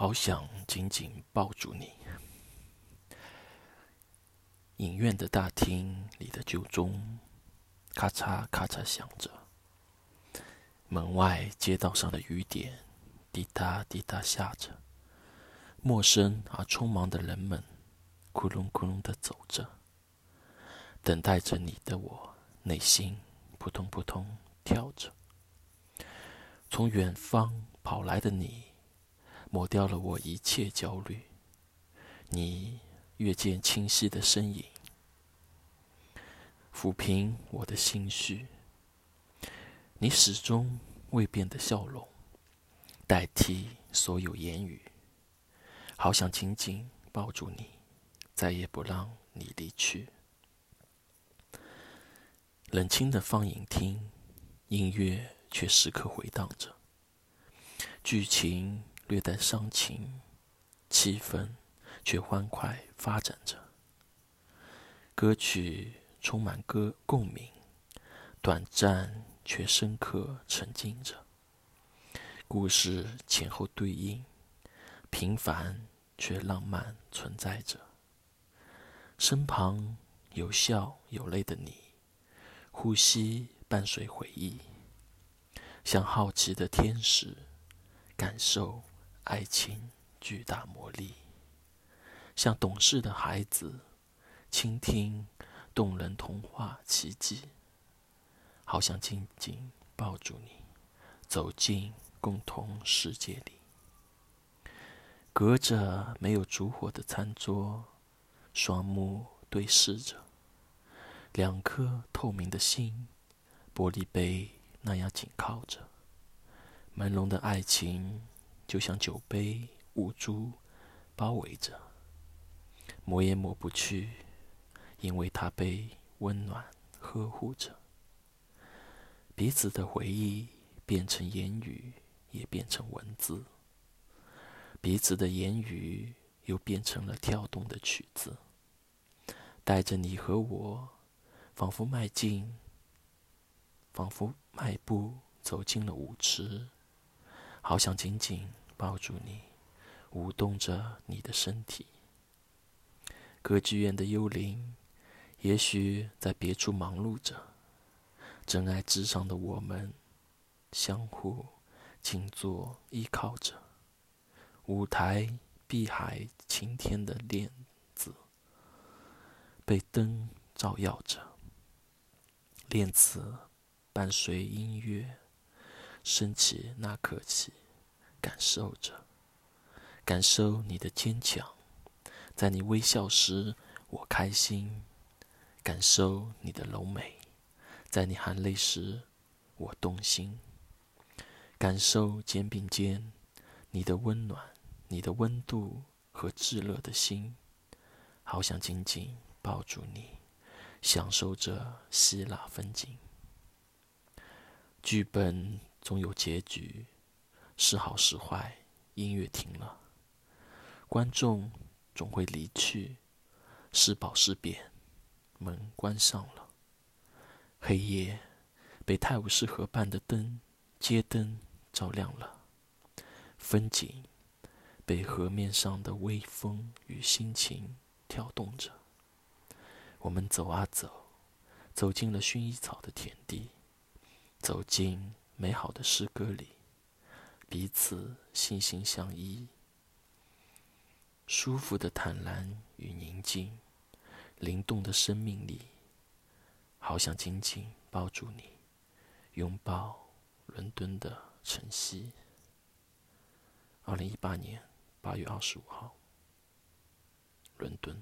好想紧紧抱住你。影院的大厅里的旧钟，咔嚓咔嚓响着。门外街道上的雨点，滴答滴答下着。陌生而匆忙的人们，咕隆咕隆的走着。等待着你的我，内心扑通扑通跳着。从远方跑来的你。抹掉了我一切焦虑，你越见清晰的身影，抚平我的心绪。你始终未变的笑容，代替所有言语。好想紧紧抱住你，再也不让你离去。冷清的放映厅，音乐却时刻回荡着，剧情。略带伤情，气氛却欢快发展着。歌曲充满歌共鸣，短暂却深刻沉浸着。故事前后对应，平凡却浪漫存在着。身旁有笑有泪的你，呼吸伴随回忆，像好奇的天使，感受。爱情巨大魔力，像懂事的孩子，倾听动人童话奇迹。好想紧紧抱住你，走进共同世界里。隔着没有烛火的餐桌，双目对视着，两颗透明的心，玻璃杯那样紧靠着，朦胧的爱情。就像酒杯雾珠包围着，抹也抹不去，因为它被温暖呵护着。彼此的回忆变成言语，也变成文字；彼此的言语又变成了跳动的曲子，带着你和我，仿佛迈进，仿佛迈步走进了舞池，好想紧紧。抱住你，舞动着你的身体。歌剧院的幽灵，也许在别处忙碌着。真爱至上的我们，相互静坐依靠着。舞台碧海晴天的链子，被灯照耀着。链子伴随音乐升起那刻起。受着，感受你的坚强，在你微笑时我开心；感受你的柔美，在你含泪时我动心；感受肩并肩你的温暖、你的温度和炙热的心，好想紧紧抱住你，享受着希腊风景。剧本总有结局。是好是坏，音乐停了，观众总会离去。是饱是贬，门关上了。黑夜被泰晤士河畔的灯，街灯照亮了。风景被河面上的微风与心情跳动着。我们走啊走，走进了薰衣草的田地，走进美好的诗歌里。彼此心心相依，舒服的坦然与宁静，灵动的生命力，好想紧紧抱住你，拥抱伦敦的晨曦。二零一八年八月二十五号，伦敦。